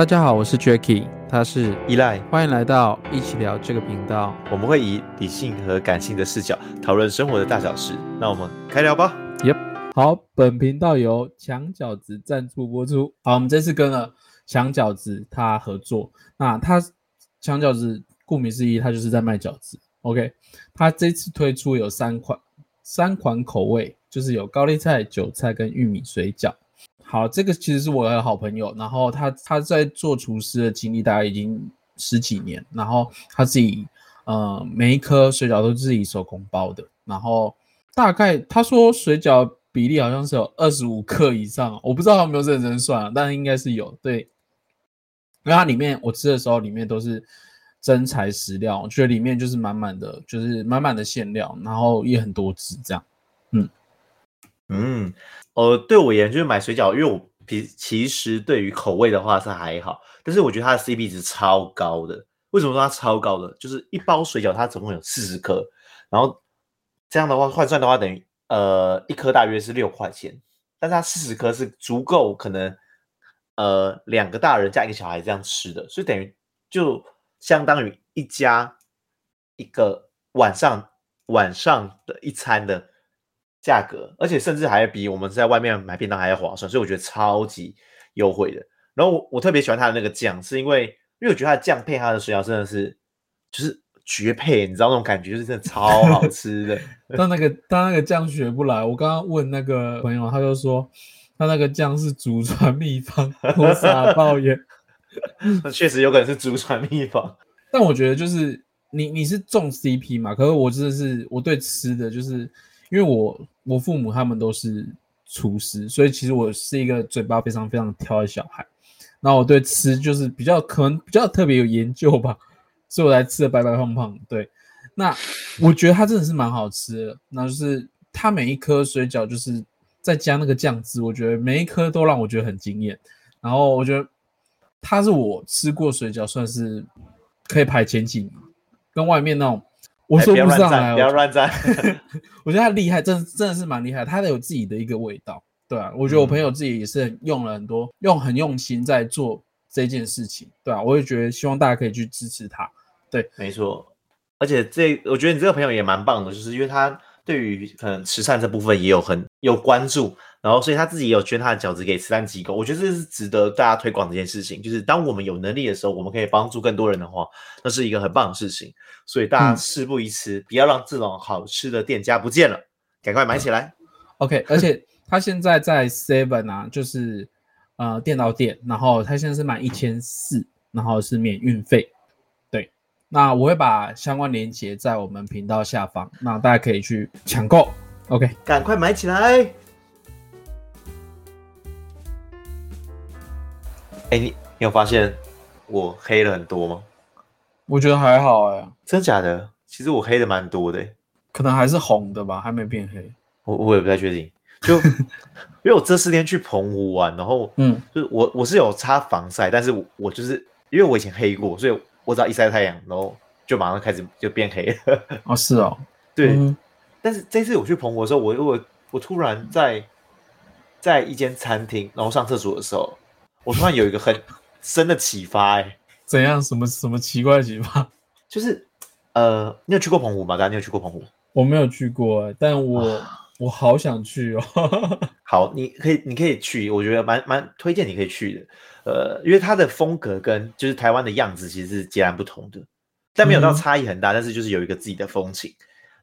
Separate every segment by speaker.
Speaker 1: 大家好，我是 Jacky，他是
Speaker 2: 依赖，
Speaker 1: 欢迎来到一起聊这个频道。
Speaker 2: 我们会以理性和感性的视角讨论生活的大小事。那我们开聊吧。
Speaker 1: Yep，好，本频道由墙饺子赞助播出。好，我们这次跟了墙饺子他合作。那他墙饺子顾名思义，他就是在卖饺子。OK，他这次推出有三款三款口味，就是有高丽菜、韭菜跟玉米水饺。好，这个其实是我的好朋友，然后他他在做厨师的经历大概已经十几年，然后他自己呃每一颗水饺都是自己手工包的，然后大概他说水饺比例好像是有二十五克以上，我不知道他有没有认真算，但应该是有。对，因为它里面我吃的时候里面都是真材实料，我觉得里面就是满满的，就是满满的馅料，然后也很多汁这样。嗯
Speaker 2: 嗯。呃，对我而言就是买水饺，因为我其其实对于口味的话是还好，但是我觉得它的 CP 值超高的。为什么说它超高的？就是一包水饺它总共有四十颗，然后这样的话换算的话等于呃一颗大约是六块钱，但是它四十颗是足够可能呃两个大人加一个小孩这样吃的，所以等于就相当于一家一个晚上晚上的一餐的。价格，而且甚至还比我们在外面买便当还要划算，所以我觉得超级优惠的。然后我我特别喜欢它的那个酱，是因为因为我觉得它的酱配它的水饺真的是就是绝配，你知道那种感觉，就是真的超好吃的。
Speaker 1: 但那个但那个酱学不来，我刚刚问那个朋友，他就说他那个酱是祖传秘方，我傻抱怨。
Speaker 2: 那确实有可能是祖传秘方，
Speaker 1: 但我觉得就是你你是重 CP 嘛，可是我真的是我对吃的就是。因为我我父母他们都是厨师，所以其实我是一个嘴巴非常非常挑的小孩。那我对吃就是比较可能比较特别有研究吧，所以我才吃的白白胖胖。对，那我觉得它真的是蛮好吃的。那就是它每一颗水饺就是再加那个酱汁，我觉得每一颗都让我觉得很惊艳。然后我觉得它是我吃过水饺算是可以排前几名，跟外面那种。我说不上来，
Speaker 2: 不要乱赞。
Speaker 1: 我觉得他厉害，真真的是蛮厉害。他有自己的一个味道，对啊。我觉得我朋友自己也是用了很多，用很用心在做这件事情，对啊。我也觉得希望大家可以去支持他，对，
Speaker 2: 没错。而且这，我觉得你这个朋友也蛮棒的，就是因为他对于可能慈善这部分也有很有关注。然后，所以他自己也有捐他的饺子给慈善机构，我觉得这是值得大家推广的一件事情。就是当我们有能力的时候，我们可以帮助更多人的话，那是一个很棒的事情。所以大家事不宜迟，不要让这种好吃的店家不见了，赶快买起来。
Speaker 1: OK，而且 他现在在 Seven 啊，就是呃电脑店，然后他现在是满一千四，然后是免运费。对，那我会把相关链接在我们频道下方，那大家可以去抢购。OK，
Speaker 2: 赶快买起来。哎，你你有发现我黑了很多吗？
Speaker 1: 我觉得还好哎，
Speaker 2: 真假的？其实我黑的蛮多的，
Speaker 1: 可能还是红的吧，还没变黑。
Speaker 2: 我我也不太确定，就 因为我这四天去澎湖玩，然后嗯，就是我我是有擦防晒，但是我就是因为我以前黑过，所以我只要一晒太阳，然后就马上开始就变黑了。哦，
Speaker 1: 是哦，
Speaker 2: 对。但是这次我去澎湖的时候，我我我突然在在一间餐厅，然后上厕所的时候。我突然有一个很深的启发，哎，
Speaker 1: 怎样？什么什么奇怪的启发？
Speaker 2: 就是，呃，你有去过澎湖吗？大家你有去过澎湖？
Speaker 1: 我没有去过，但我我好想去哦。
Speaker 2: 好，你可以你可以去，我觉得蛮蛮推荐你可以去的。呃，因为它的风格跟就是台湾的样子其实是截然不同的，但没有到差异很大，但是就是有一个自己的风情。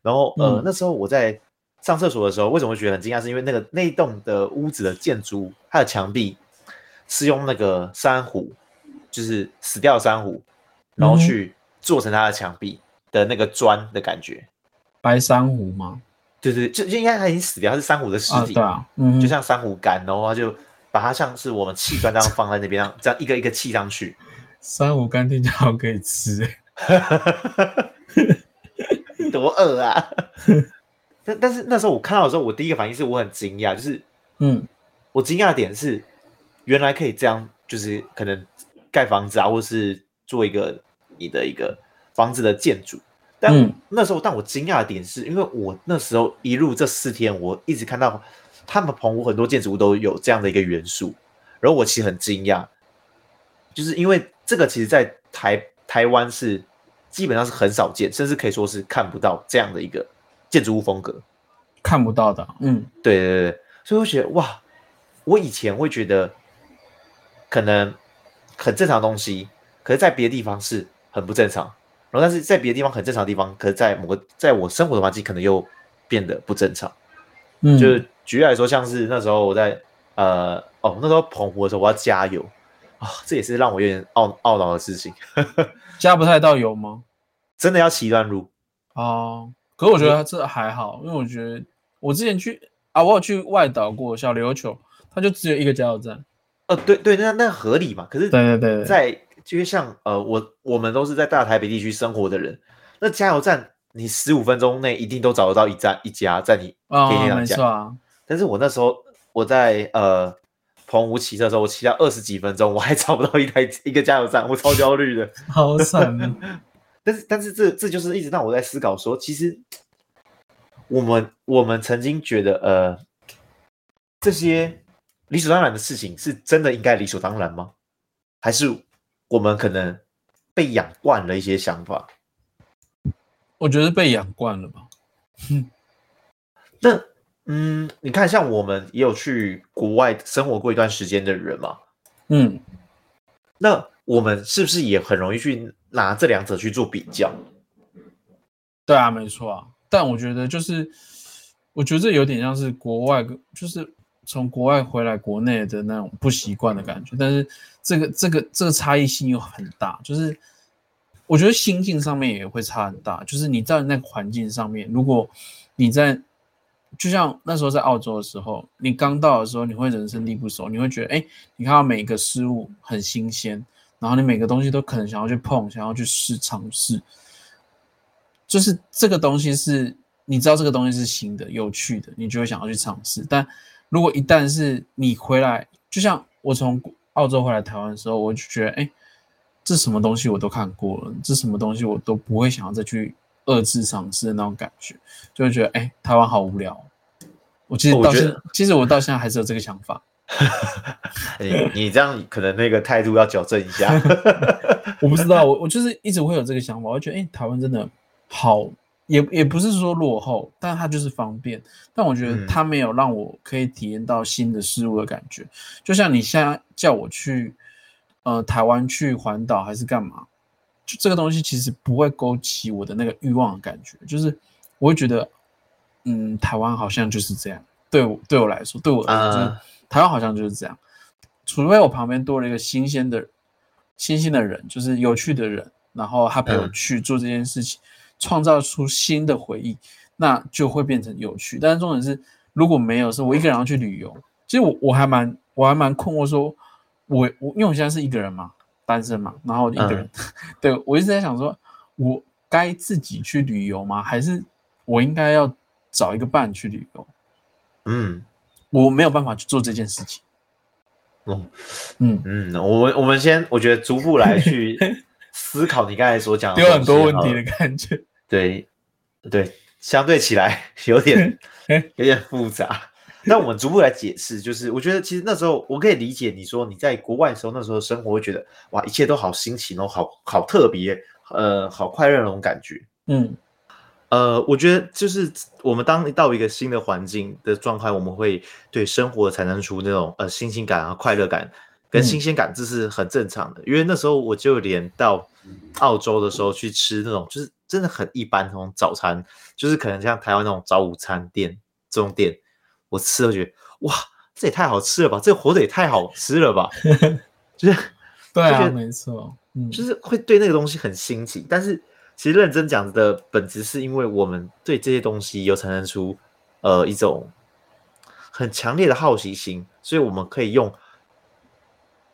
Speaker 2: 然后，呃，那时候我在上厕所的时候，为什么会觉得很惊讶？是因为那个那一栋的屋子的建筑，它的墙壁。是用那个珊瑚，就是死掉的珊瑚，然后去做成它的墙壁的那个砖的感觉。
Speaker 1: 白珊瑚吗？
Speaker 2: 对对，就就应该他已经死掉，它是珊瑚的尸体。
Speaker 1: 对啊，
Speaker 2: 嗯，就像珊瑚干，然后就把它像是我们砌砖这样放在那边，这样一个一个砌上去。
Speaker 1: 珊瑚干听起来好可以吃，
Speaker 2: 多饿啊！但但是那时候我看到的时候，我第一个反应是我很惊讶，就是嗯，我惊讶的点是。原来可以这样，就是可能盖房子啊，或是做一个你的一个房子的建筑。但那时候，但我惊讶的点是，因为我那时候一路这四天，我一直看到他们澎湖很多建筑物都有这样的一个元素，然后我其实很惊讶，就是因为这个，其实，在台台湾是基本上是很少见，甚至可以说是看不到这样的一个建筑物风格，
Speaker 1: 看不到的。嗯，
Speaker 2: 对对对，所以我觉得哇，我以前会觉得可能很正常的东西，可是在别的地方是很不正常，然后但是在别的地方很正常的地方，可是在某个在我生活的环境可能又变得不正常。
Speaker 1: 嗯，
Speaker 2: 就是举例来说，像是那时候我在呃哦那时候澎湖的时候，我要加油。啊，这也是让我有点懊懊恼的事情。
Speaker 1: 加不太到油吗？
Speaker 2: 真的要骑一段路
Speaker 1: 哦。可是我觉得这还好，因为我觉得我之前去啊，我有去外岛过小琉球，它就只有一个加油站。
Speaker 2: 呃，对对，那那合理嘛？可是
Speaker 1: 对对对，
Speaker 2: 在就像呃，我我们都是在大台北地区生活的人，那加油站你十五分钟内一定都找得到一站一家在你天天
Speaker 1: 没错啊。
Speaker 2: 但是我那时候我在呃。澎湖骑车的时候，我骑了二十几分钟，我还找不到一台一个加油站，我超焦虑的，
Speaker 1: 好惨。
Speaker 2: 但是，但是这这就是一直让我在思考说，其实我们我们曾经觉得，呃，这些理所当然的事情，是真的应该理所当然吗？还是我们可能被养惯了一些想法？
Speaker 1: 我觉得被养惯了吧。
Speaker 2: 那。嗯，你看，像我们也有去国外生活过一段时间的人嘛，
Speaker 1: 嗯，
Speaker 2: 那我们是不是也很容易去拿这两者去做比较？
Speaker 1: 对啊，没错啊。但我觉得就是，我觉得这有点像是国外，就是从国外回来国内的那种不习惯的感觉。但是这个这个这个差异性又很大，就是我觉得心境上面也会差很大。就是你在那个环境上面，如果你在就像那时候在澳洲的时候，你刚到的时候，你会人生地不熟，你会觉得，哎，你看到每一个事物很新鲜，然后你每个东西都可能想要去碰，想要去试尝试，就是这个东西是你知道这个东西是新的、有趣的，你就会想要去尝试。但如果一旦是你回来，就像我从澳洲回来台湾的时候，我就觉得，哎，这什么东西我都看过了，这什么东西我都不会想要再去。二次尝试的那种感觉，就会觉得哎，台湾好无聊。我其实到现，其实我到现在还是有这个想法。
Speaker 2: 你 你这样可能那个态度要矫正一下。
Speaker 1: 我不知道，我我就是一直会有这个想法，我觉得哎，台湾真的好，也也不是说落后，但它就是方便。但我觉得它没有让我可以体验到新的事物的感觉。就像你现在叫我去呃台湾去环岛还是干嘛？就这个东西其实不会勾起我的那个欲望的感觉，就是我会觉得，嗯，台湾好像就是这样。对我对我来说，对我来说，台湾好像就是这样。除非我旁边多了一个新鲜的、新鲜的人，就是有趣的人，然后他陪我去做这件事情，创造出新的回忆，那就会变成有趣。但是重点是，如果没有，是我一个人要去旅游，其实我我还蛮我还蛮困惑，说我我因为我现在是一个人嘛。单身嘛，然后一个人，对我一直在想说，我该自己去旅游吗？还是我应该要找一个伴去旅游？
Speaker 2: 嗯，
Speaker 1: 我没有办法去做这件事情。
Speaker 2: 哦，嗯嗯，我们我们先，我觉得逐步来去 思考你刚才所讲的，
Speaker 1: 有很多问题的感觉。
Speaker 2: 对 对，相对起来有点 有点复杂。那我们逐步来解释，就是我觉得其实那时候我可以理解你说你在国外的时候，那时候生活会觉得哇，一切都好新奇哦，好好特别，呃，好快乐那种感觉。
Speaker 1: 嗯，
Speaker 2: 呃，我觉得就是我们当到一个新的环境的状态，我们会对生活产生出那种呃新鲜感啊、快乐感跟新鲜感，这是很正常的。因为那时候我就连到澳洲的时候去吃那种就是真的很一般那种早餐，就是可能像台湾那种早午餐店这种店。我吃了觉得哇，这也太好吃了吧！这个火腿也太好吃了吧！就是
Speaker 1: 对啊，没错，
Speaker 2: 嗯，就是会对那个东西很新奇。但是其实认真讲的本质，是因为我们对这些东西有产生出呃一种很强烈的好奇心，所以我们可以用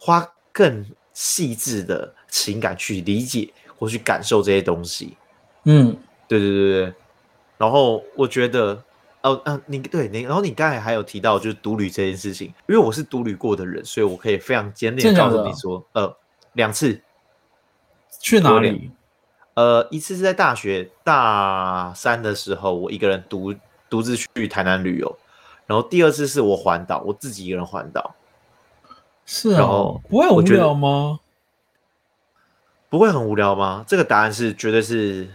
Speaker 2: 花更细致的情感去理解或去感受这些东西。
Speaker 1: 嗯，
Speaker 2: 对对对对。然后我觉得。哦，嗯，你对你，然后你刚才还有提到就是独旅这件事情，因为我是独旅过的人，所以我可以非常坚定告诉你说，呃，两次，
Speaker 1: 去哪里？
Speaker 2: 呃，一次是在大学大三的时候，我一个人独独自去台南旅游，然后第二次是我环岛，我自己一个人环岛。
Speaker 1: 是啊，不会无聊吗？
Speaker 2: 不会很无聊吗？这个答案是绝对是，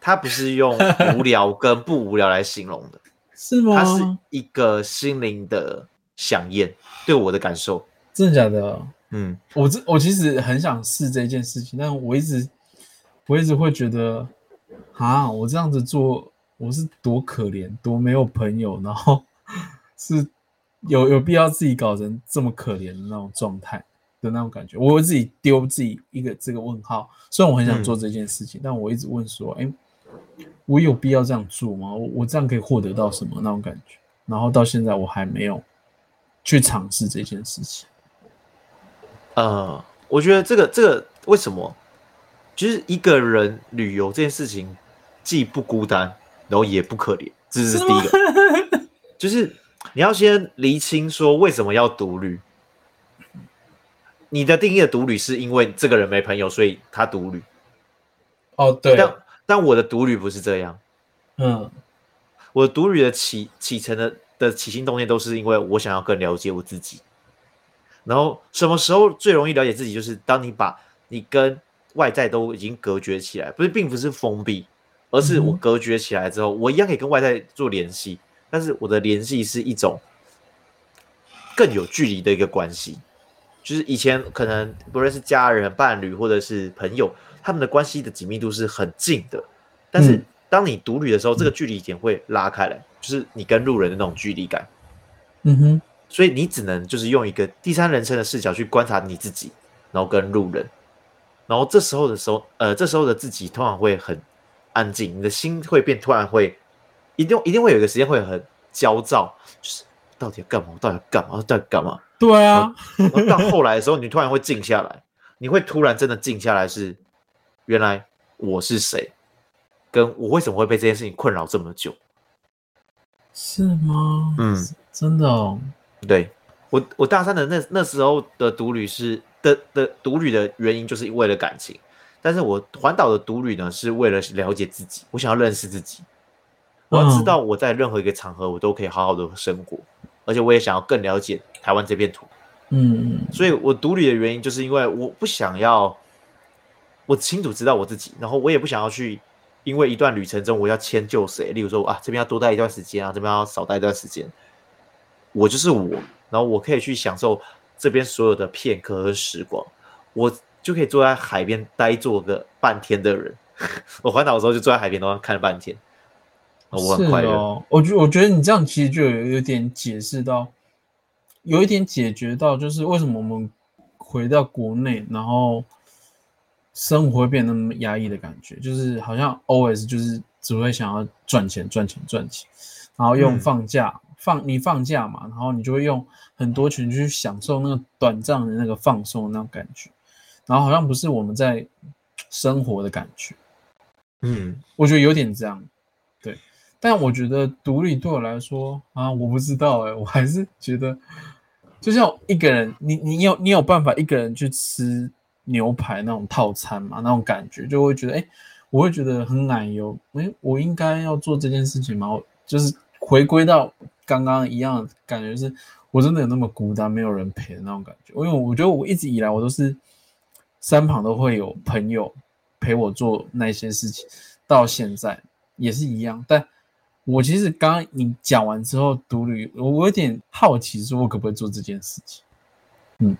Speaker 2: 它不是用 无聊跟不无聊来形容的，
Speaker 1: 是吗？
Speaker 2: 它是一个心灵的响应，对我的感受。
Speaker 1: 真的假的？
Speaker 2: 嗯，
Speaker 1: 我这我其实很想试这件事情，但我一直我一直会觉得，啊，我这样子做，我是多可怜，多没有朋友，然后 是有有必要自己搞成这么可怜的那种状态的那种感觉，我会自己丢自己一个这个问号。虽然我很想做这件事情，但我一直问说，哎，我有必要这样做吗？我我这样可以获得到什么那种感觉？然后到现在我还没有去尝试这件事情。
Speaker 2: 呃，我觉得这个这个为什么，就是一个人旅游这件事情，既不孤单，然后也不可怜，这是第一个。就是你要先厘清说为什么要独旅。你的定义的独旅是因为这个人没朋友，所以他独旅。
Speaker 1: 哦，对。
Speaker 2: 但但我的独旅不是这样。
Speaker 1: 嗯，
Speaker 2: 我独旅的起启程的的起心动念都是因为我想要更了解我自己。然后什么时候最容易了解自己？就是当你把你跟外在都已经隔绝起来，不是，并不是封闭，而是我隔绝起来之后，我一样可以跟外在做联系，但是我的联系是一种更有距离的一个关系。就是以前可能不论是家人、伴侣或者是朋友，他们的关系的紧密度是很近的，但是当你独旅的时候，这个距离点会拉开来，就是你跟路人的那种距离感。
Speaker 1: 嗯哼。
Speaker 2: 所以你只能就是用一个第三人称的视角去观察你自己，然后跟路人，然后这时候的时候，呃，这时候的自己通常会很安静，你的心会变，突然会一定一定会有一个时间会很焦躁，就是到底要干嘛？到底要干嘛？到底干嘛？
Speaker 1: 对啊，
Speaker 2: 到后来的时候，你突然会静下来，你会突然真的静下来，是原来我是谁，跟我为什么会被这件事情困扰这么久？
Speaker 1: 是吗？
Speaker 2: 嗯，
Speaker 1: 真的哦。
Speaker 2: 对我，我大三的那那时候的独旅是的的独旅的原因，就是为了感情。但是我环岛的独旅呢，是为了了解自己，我想要认识自己，我要知道我在任何一个场合，我都可以好好的生活，而且我也想要更了解台湾这片土。
Speaker 1: 嗯，
Speaker 2: 所以我独立的原因，就是因为我不想要，我清楚知道我自己，然后我也不想要去，因为一段旅程中我要迁就谁，例如说啊这边要多待一段时间啊，这边要少待一段时间。我就是我，然后我可以去享受这边所有的片刻和时光，我就可以坐在海边呆坐个半天的人。我环岛的时候就坐在海边，然后看了半天，我很快乐。
Speaker 1: 我觉我觉得你这样其实就有有点解释到，有一点解决到，就是为什么我们回到国内，然后生活会变那么压抑的感觉，就是好像 always 就是只会想要赚钱、赚钱、赚钱，然后用放假。放你放假嘛，然后你就会用很多钱去享受那个短暂的那个放松那种感觉，然后好像不是我们在生活的感觉，
Speaker 2: 嗯，
Speaker 1: 我觉得有点这样，对，但我觉得独立对我来说啊，我不知道哎，我还是觉得就像一个人，你你有你有办法一个人去吃牛排那种套餐嘛，那种感觉就会觉得哎，我会觉得很奶油，哎，我应该要做这件事情吗？就是回归到。刚刚一样感觉是，我真的有那么孤单，没有人陪的那种感觉。因为我觉得我一直以来我都是身旁都会有朋友陪我做那些事情，到现在也是一样。但我其实刚刚你讲完之后，独旅，我有点好奇，说我可不可以做这件事情？嗯，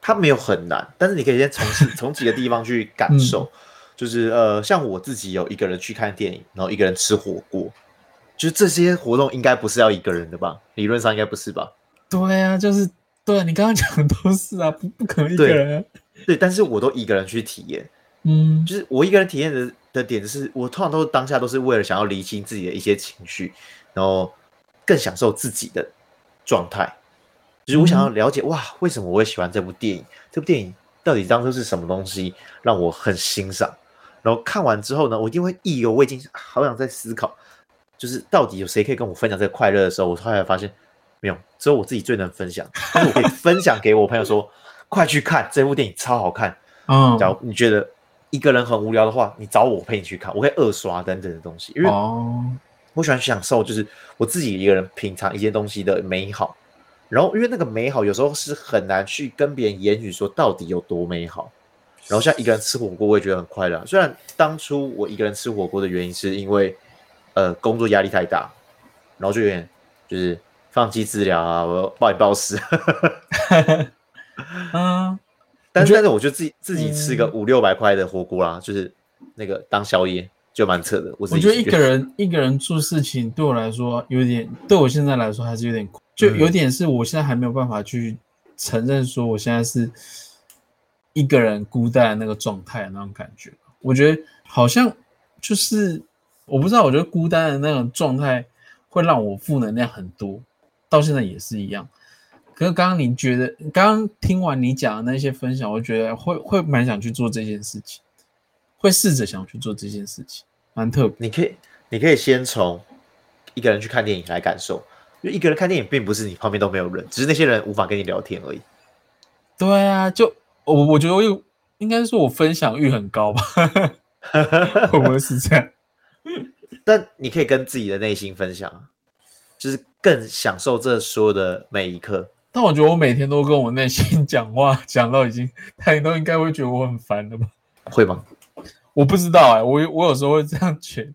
Speaker 2: 它没有很难，但是你可以先从 从几个地方去感受，就是呃，像我自己有一个人去看电影，然后一个人吃火锅。就是这些活动应该不是要一个人的吧？理论上应该不是吧？
Speaker 1: 对啊，就是对你刚刚讲的都是啊，不不可能一个人。
Speaker 2: 对，但是我都一个人去体验。
Speaker 1: 嗯，
Speaker 2: 就是我一个人体验的的点是，我通常都是当下都是为了想要理清自己的一些情绪，然后更享受自己的状态。就是我想要了解哇，为什么我会喜欢这部电影？这部电影到底当初是什么东西让我很欣赏？然后看完之后呢，我一定会意犹未尽，好想再思考。就是到底有谁可以跟我分享这个快乐的时候，我后来发现没有，只有我自己最能分享。但是我可以分享给我朋友说，快去看这部电影，超好看。
Speaker 1: 嗯，
Speaker 2: 假如你觉得一个人很无聊的话，你找我陪你去看，我可以二刷等等的东西。因为我喜欢享受，就是我自己一个人品尝一些东西的美好。然后，因为那个美好有时候是很难去跟别人言语说到底有多美好。然后像一个人吃火锅，我也觉得很快乐。虽然当初我一个人吃火锅的原因是因为，呃，工作压力太大，然后就有点就是放弃治疗啊，我暴饮暴食。
Speaker 1: 嗯，
Speaker 2: 但是但是我就自己自己吃个五六百块的火锅啦，就是那个当宵夜就蛮扯的。我
Speaker 1: 我觉得一个人一个人做事情对我来说有点，对我现在来说还是有点，就有点是我现在还没有办法去承认说我现在是一个人孤单的那个状态那种感觉。我觉得好像就是我不知道，我觉得孤单的那种状态会让我负能量很多，到现在也是一样。可是刚刚你觉得，刚刚听完你讲的那些分享，我觉得会会蛮想去做这件事情，会试着想去做这件事情，蛮特别。
Speaker 2: 你可以，你可以先从一个人去看电影来感受，因为一个人看电影并不是你旁边都没有人，只是那些人无法跟你聊天而已。
Speaker 1: 对啊，就我我觉得我有，应该说我分享欲很高吧，会不会是这样？
Speaker 2: 但你可以跟自己的内心分享，就是更享受这所有的每一刻。
Speaker 1: 但我觉得我每天都跟我内心 讲话，讲到已经，他都应该会觉得我很烦了吧？
Speaker 2: 会吗？
Speaker 1: 我不知道哎，我我有时候会这样觉得，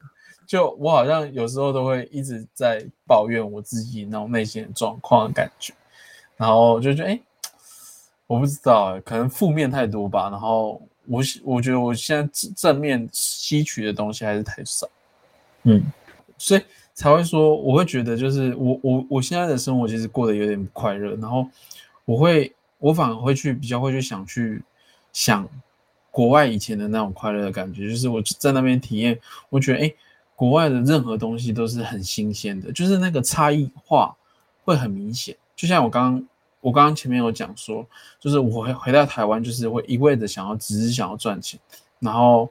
Speaker 1: 就我好像有时候都会一直在抱怨我自己那种内心的状况的感觉，然后就觉得哎，我不知道哎，可能负面太多吧。然后我我觉得我现在正正面吸取的东西还是太少，嗯，所以。才会说，我会觉得就是我我我现在的生活其实过得有点不快乐，然后我会我反而会去比较会去想去想国外以前的那种快乐的感觉，就是我在那边体验，我觉得哎，国外的任何东西都是很新鲜的，就是那个差异化会很明显。就像我刚刚我刚刚前面有讲说，就是我回回到台湾，就是会一味的想要只是想要赚钱，然后。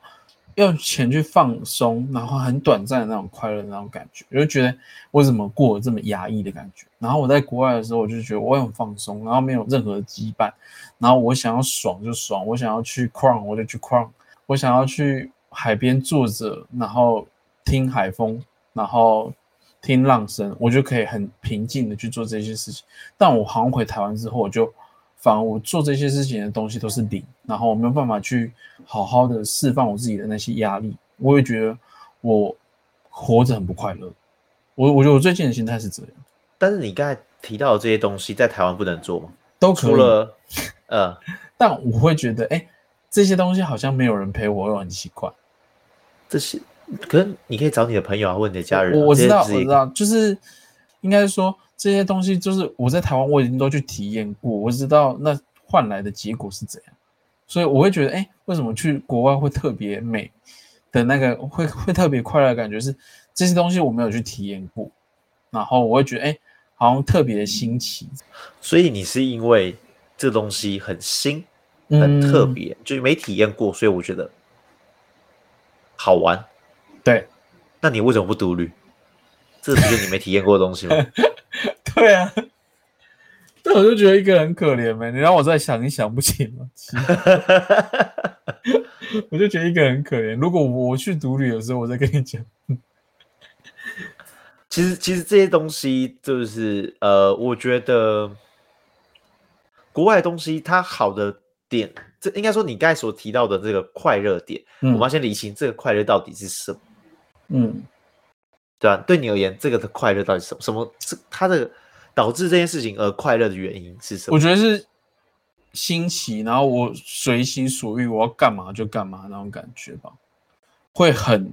Speaker 1: 用钱去放松，然后很短暂的那种快乐那种感觉，我就觉得为什么过得这么压抑的感觉？然后我在国外的时候，我就觉得我很放松，然后没有任何羁绊，然后我想要爽就爽，我想要去 crown 我就去 crown，我想要去海边坐着，然后听海风，然后听浪声，我就可以很平静的去做这些事情。但我好像回台湾之后，我就。反而我做这些事情的东西都是零，然后我没有办法去好好的释放我自己的那些压力，我也觉得我活着很不快乐。我我觉得我最近的心态是这样。
Speaker 2: 但是你刚才提到的这些东西，在台湾不能做吗？
Speaker 1: 都可以。除
Speaker 2: 了，呃，
Speaker 1: 但我会觉得，哎，这些东西好像没有人陪我，又很奇怪。
Speaker 2: 这些，可是你可以找你的朋友啊，或你的家人。
Speaker 1: 我知道，我知道，就是应该说。这些东西就是我在台湾我已经都去体验过，我知道那换来的结果是怎样，所以我会觉得，哎，为什么去国外会特别美的那个 会会特别快乐的感觉是这些东西我没有去体验过，然后我会觉得，哎，好像特别的新奇。
Speaker 2: 所以你是因为这东西很新、很特别，就是没体验过，所以我觉得好玩。
Speaker 1: 对，
Speaker 2: 那你为什么不独旅？这不是你没体验过的东西吗？
Speaker 1: 对啊，那我就觉得一个人很可怜呗。你让我再想一想，不行吗？我就觉得一个人很可怜。如果我去独旅的时候，我再跟你讲。
Speaker 2: 其实，其实这些东西就是呃，我觉得国外的东西它好的点，这应该说你刚才所提到的这个快乐点，我们要先理清这个快乐到底是什么。嗯。对啊，对你而言，这个的快乐到底是什么？什么是它的导致这件事情而快乐的原因是什么？
Speaker 1: 我觉得是新奇，然后我随心所欲，我要干嘛就干嘛那种感觉吧，会很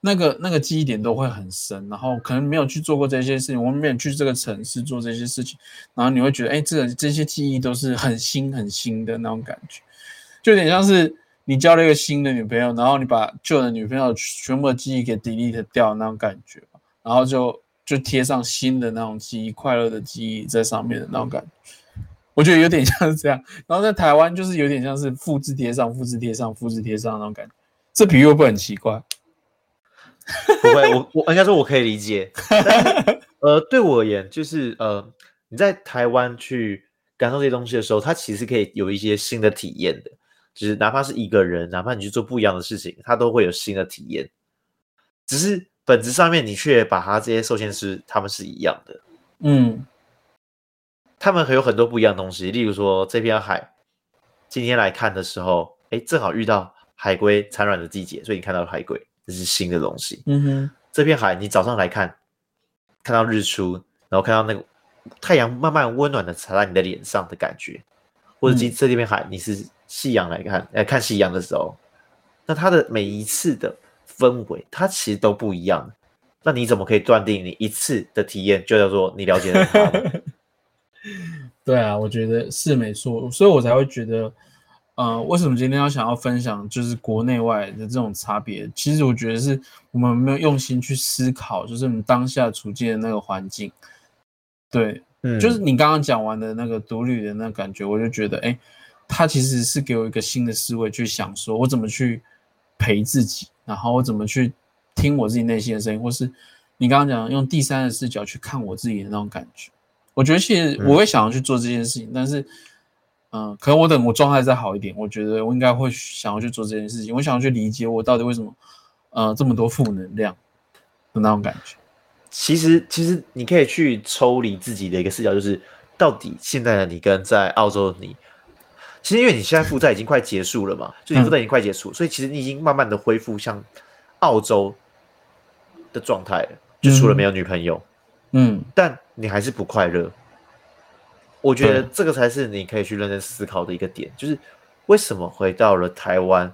Speaker 1: 那个那个记忆点都会很深，然后可能没有去做过这些事情，我们没有去这个城市做这些事情，然后你会觉得，哎，这个这些记忆都是很新很新的那种感觉，就有点像是。你交了一个新的女朋友，然后你把旧的女朋友全部的记忆给 delete 掉那种感觉，然后就就贴上新的那种记忆，快乐的记忆在上面的那种感觉，我觉得有点 像是这样。然后在台湾就是有点像是复制贴上、复制贴上、复制贴上那种感觉，这比喻会不会很奇怪？
Speaker 2: 不会，我我应该说我可以理解。呃，对我而言，就是呃，你在台湾去感受这些东西的时候，它其实可以有一些新的体验的。就是哪怕是一个人，哪怕你去做不一样的事情，他都会有新的体验。只是本质上面，你却把它这些受限是他们是一样的。嗯，他们还有很多不一样的东西。例如说，这片海今天来看的时候，哎，哎，正好遇到海龟产卵的季节，所以你看到海龟，这是新的东西。
Speaker 1: 嗯哼，
Speaker 2: 这片海，你早上来看，看到日出，然后看到那个太阳慢慢温暖的洒在你的脸上的感觉，或者这这片海，你是夕阳来看，来看夕阳的时候，那它的每一次的氛围，它其实都不一样。那你怎么可以断定你一次的体验就叫做你了解了它？
Speaker 1: 对啊，我觉得是没错，所以我才会觉得，呃，为什么今天要想要分享就是国内外的这种差别？其实我觉得是我们没有用心去思考，就是我们当下处境的那个环境。对，
Speaker 2: 嗯，
Speaker 1: 就是你刚刚讲完的那个独旅的那感觉，我就觉得，哎，他其实是给我一个新的思维去想，说我怎么去陪自己，然后我怎么去听我自己内心的声音，或是你刚刚讲用第三的视角去看我自己的那种感觉。我觉得其实我会想要去做这件事情，但是，嗯，可能我等我状态再好一点，我觉得我应该会想要去做这件事情。我想要去理解我到底为什么，呃，这么多负能量的那种感觉。
Speaker 2: 其实，其实你可以去抽离自己的一个视角，就是到底现在的你跟在澳洲的你，其实因为你现在负债已经快结束了嘛，就你负债已经快结束，所以其实你已经慢慢的恢复像澳洲的状态了，就除了没有女朋友。
Speaker 1: 嗯，
Speaker 2: 但你还是不快乐。我觉得这个才是你可以去认真思考的一个点，就是为什么回到了台湾？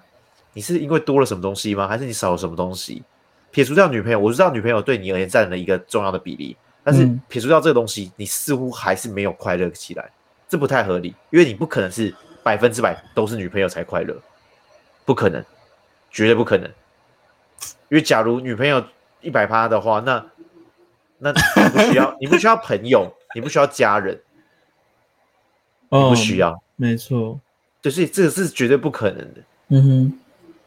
Speaker 2: 你是因为多了什么东西吗？还是你少了什么东西？撇除掉女朋友，我知道女朋友对你而言占了一个重要的比例，但是撇除掉这个东西，你似乎还是没有快乐起来，这不太合理，因为你不可能是百分之百都是女朋友才快乐，不可能，绝对不可能。因为假如女朋友一百趴的话，那那你不需要，你不需要朋友，你不需要家人，你不需要，
Speaker 1: 没错，
Speaker 2: 就是这个是绝对不可能的。
Speaker 1: 嗯哼，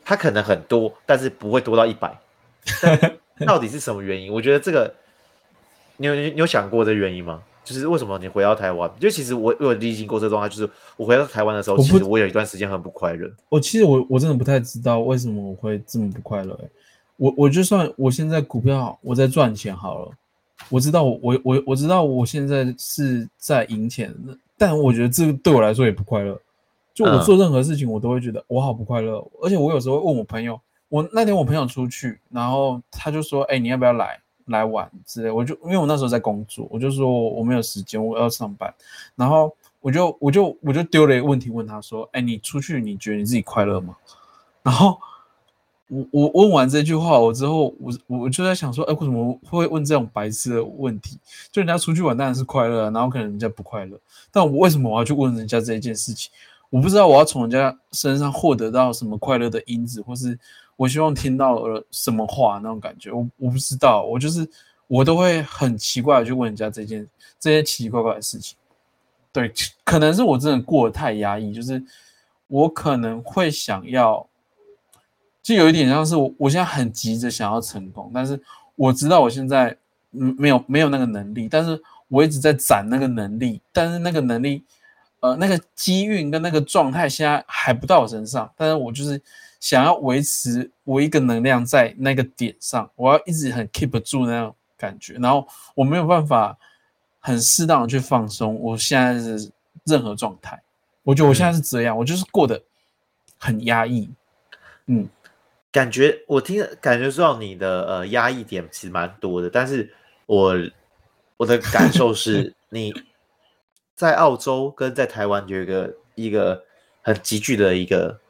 Speaker 2: 他可能很多，但是不会多到一百。到底是什么原因？我觉得这个，你有你有想过这原因吗？就是为什么你回到台湾？就其实我我历经过这状态，就是我回到台湾的时候，其实我有一段时间很不快乐。
Speaker 1: 我其实我我真的不太知道为什么我会这么不快乐。我我就算我现在股票我在赚钱好了。我知道我我我我知道我现在是在赢钱，但我觉得这个对我来说也不快乐。就我做任何事情，我都会觉得我好不快乐。而且我有时候会问我朋友，我那天我朋友出去，然后他就说：“哎，你要不要来来玩之类？”我就因为我那时候在工作，我就说我没有时间，我要上班。然后我就我就我就丢了一个问题问他说：“哎，你出去你觉得你自己快乐吗？”然后。我我问完这句话我之后，我我就在想说，哎，为什么会问这种白痴的问题？就人家出去玩当然是快乐，然后可能人家不快乐，但我为什么我要去问人家这一件事情？我不知道我要从人家身上获得到什么快乐的因子，或是我希望听到了什么话那种感觉，我我不知道，我就是我都会很奇怪的去问人家这件这些奇奇怪怪的事情。对，可能是我真的过得太压抑，就是我可能会想要。就有一点像是我，我现在很急着想要成功，但是我知道我现在嗯没有没有那个能力，但是我一直在攒那个能力，但是那个能力，呃，那个机运跟那个状态现在还不到我身上，但是我就是想要维持我一个能量在那个点上，我要一直很 keep 住那种感觉，然后我没有办法很适当的去放松，我现在是任何状态，我觉得我现在是这样，我就是过得很压抑，嗯。
Speaker 2: 感觉我听感觉到你的呃压抑点其实蛮多的，但是我我的感受是，你在澳洲跟在台湾有一个一个很急剧的一个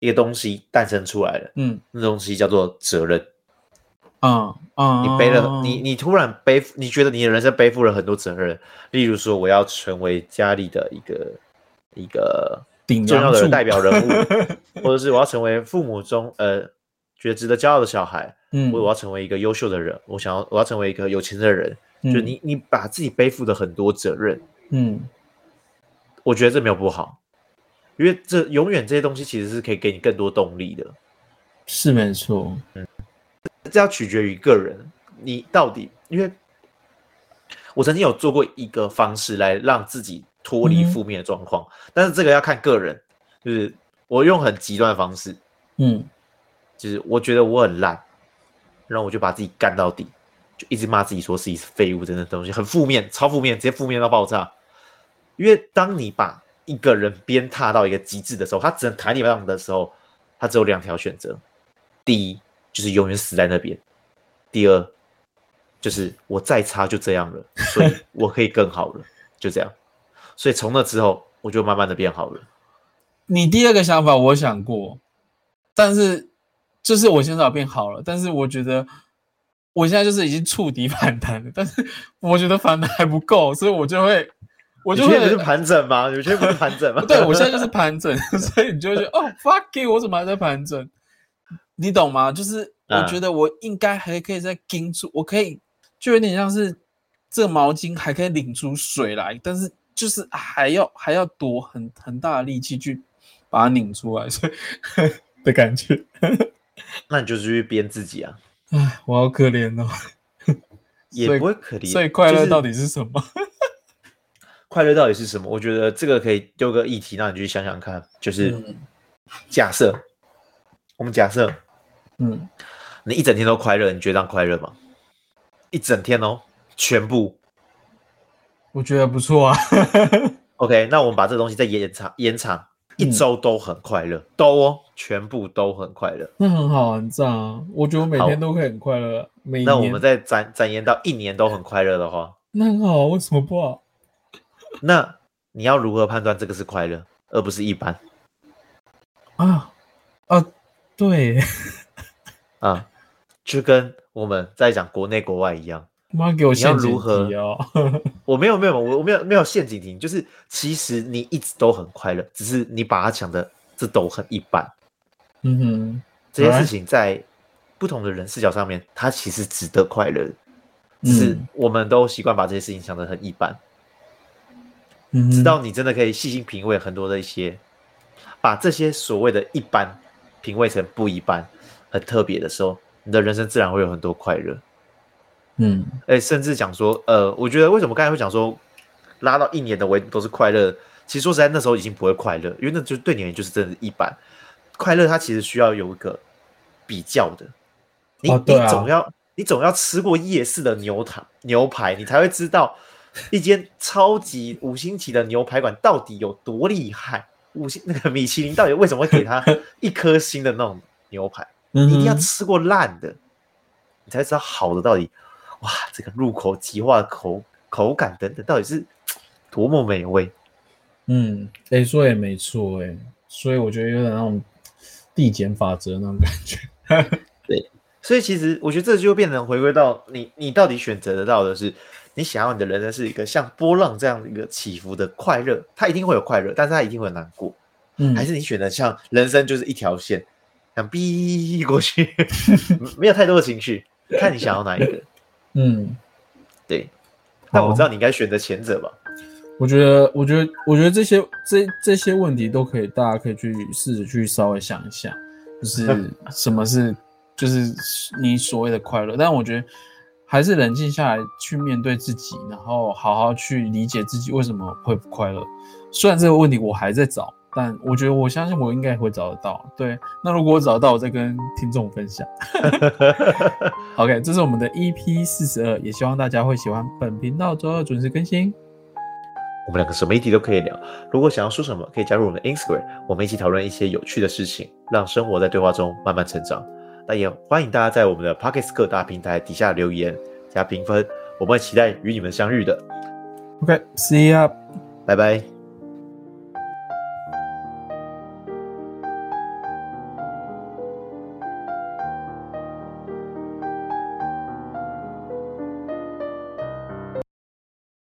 Speaker 2: 一个东西诞生出来了，
Speaker 1: 嗯，
Speaker 2: 那东西叫做责任，
Speaker 1: 嗯嗯，
Speaker 2: 你背了你你突然背负，你觉得你的人生背负了很多责任，例如说我要成为家里的一个一个。重要的代表人物，或者是我要成为父母中呃觉得值得骄傲的小孩，嗯，或者我要成为一个优秀的人，我想要我要成为一个有钱的人，就你你把自己背负的很多责任，
Speaker 1: 嗯，
Speaker 2: 我觉得这没有不好，因为这永远这些东西其实是可以给你更多动力的，
Speaker 1: 是没错，
Speaker 2: 嗯，这要取决于个人，你到底因为，我曾经有做过一个方式来让自己。脱离负面的状况，但是这个要看个人。就是我用很极端的方式，
Speaker 1: 嗯，
Speaker 2: 就是我觉得我很烂，然后我就把自己干到底，就一直骂自己说自己是废物，真的东西很负面，超负面，直接负面到爆炸。因为当你把一个人鞭挞到一个极致的时候，他只能弹你巴掌的时候，他只有两条选择：第一就是永远死在那边；第二就是我再差就这样了，所以我可以更好了，就这样。所以从那之后，我就慢慢的变好了。
Speaker 1: 你第二个想法我想过，但是就是我现在变好了，但是我觉得我现在就是已经触底反弹了，但是我觉得反弹还不够，所以我就会。我就会
Speaker 2: 是盘整吗？有些不是盘整吗？
Speaker 1: 对，我现在就是盘整，所以你就会觉得哦，fuck it，我怎么还在盘整？你懂吗？就是我觉得我应该还可以再盯住，我可以就有点像是这毛巾还可以拧出水来，但是就是还要还要多很很大的力气去把它拧出来，所以 的感觉。
Speaker 2: 那你就是去编自己啊！
Speaker 1: 唉，我好可怜哦。
Speaker 2: 也不会可怜，
Speaker 1: 所以快乐到底是什么？
Speaker 2: 快乐到底是什么？我觉得这个可以丢个议题，让你去想想看。就是假设，我们假设，
Speaker 1: 嗯，
Speaker 2: 你一整天都快乐，你觉得这样快乐吗？一整天哦，全部，
Speaker 1: 我觉得不错啊。
Speaker 2: OK，那我们把这个东西再延长，延长一周都很快乐，都哦，全部都很快乐，
Speaker 1: 那很好，很赞啊！我觉得我每天都可以很快乐。每
Speaker 2: 那我们再展展延到一年都很快乐的话，
Speaker 1: 那很好，为什么不好？
Speaker 2: 那你要如何判断这个是快乐，而不是一般？
Speaker 1: 啊啊，对，
Speaker 2: 啊，就跟我们在讲国内国外一样。
Speaker 1: 妈给我陷阱题哦！
Speaker 2: 我没有没有我我没有没有陷阱题，就是其实你一直都很快乐，只是你把它想的这都很一般。
Speaker 1: 嗯哼，
Speaker 2: 这些事情在不同的人视角上面，它其实值得快乐，只是我们都习惯把这些事情想得很一般。直到你真的可以细心品味很多的一些，把这些所谓的一般品味成不一般、很特别的时候，你的人生自然会有很多快乐。
Speaker 1: 嗯，
Speaker 2: 哎，甚至讲说，呃，我觉得为什么刚才会讲说拉到一年的维度都是快乐？其实说实在，那时候已经不会快乐，因为那就对你而言就是真的一般快乐。它其实需要有一个比较的，你你总要你总要吃过夜市的牛排牛排，你才会知道。一间超级五星级的牛排馆到底有多厉害？五星那个米其林到底为什么会给他一颗星的那种牛排？你一定要吃过烂的，你才知道好的到底。哇，这个入口即化的口口感等等，到底是多么美味？
Speaker 1: 嗯，哎，说也没错，哎，所以我觉得有点那种递减法则那种感觉。
Speaker 2: 对，所以其实我觉得这就变成回归到你，你到底选择得到的是？你想要你的人生是一个像波浪这样的一个起伏的快乐，它一定会有快乐，但是它一定会难过。
Speaker 1: 嗯，
Speaker 2: 还是你选择像人生就是一条线，想逼过去，没有太多的情绪，看你想要哪一个。
Speaker 1: 嗯，
Speaker 2: 对。但我知道你应该选择前者吧？
Speaker 1: 我觉得，我觉得，我觉得这些这这些问题都可以，大家可以去试着去稍微想一下，就是 什么是就是你所谓的快乐。但我觉得。还是冷静下来去面对自己，然后好好去理解自己为什么会不快乐。虽然这个问题我还在找，但我觉得我相信我应该会找得到。对，那如果我找到，我再跟听众分享。OK，这是我们的 EP 四十二，也希望大家会喜欢本频道周二准时更新。
Speaker 2: 我们两个什么议题都可以聊，如果想要说什么，可以加入我们的 Instagram，我们一起讨论一些有趣的事情，让生活在对话中慢慢成长。那也欢迎大家在我们的 Pockets 各大平台底下留言加评分，我们会期待与你们相遇的。
Speaker 1: OK，See you，
Speaker 2: 拜拜。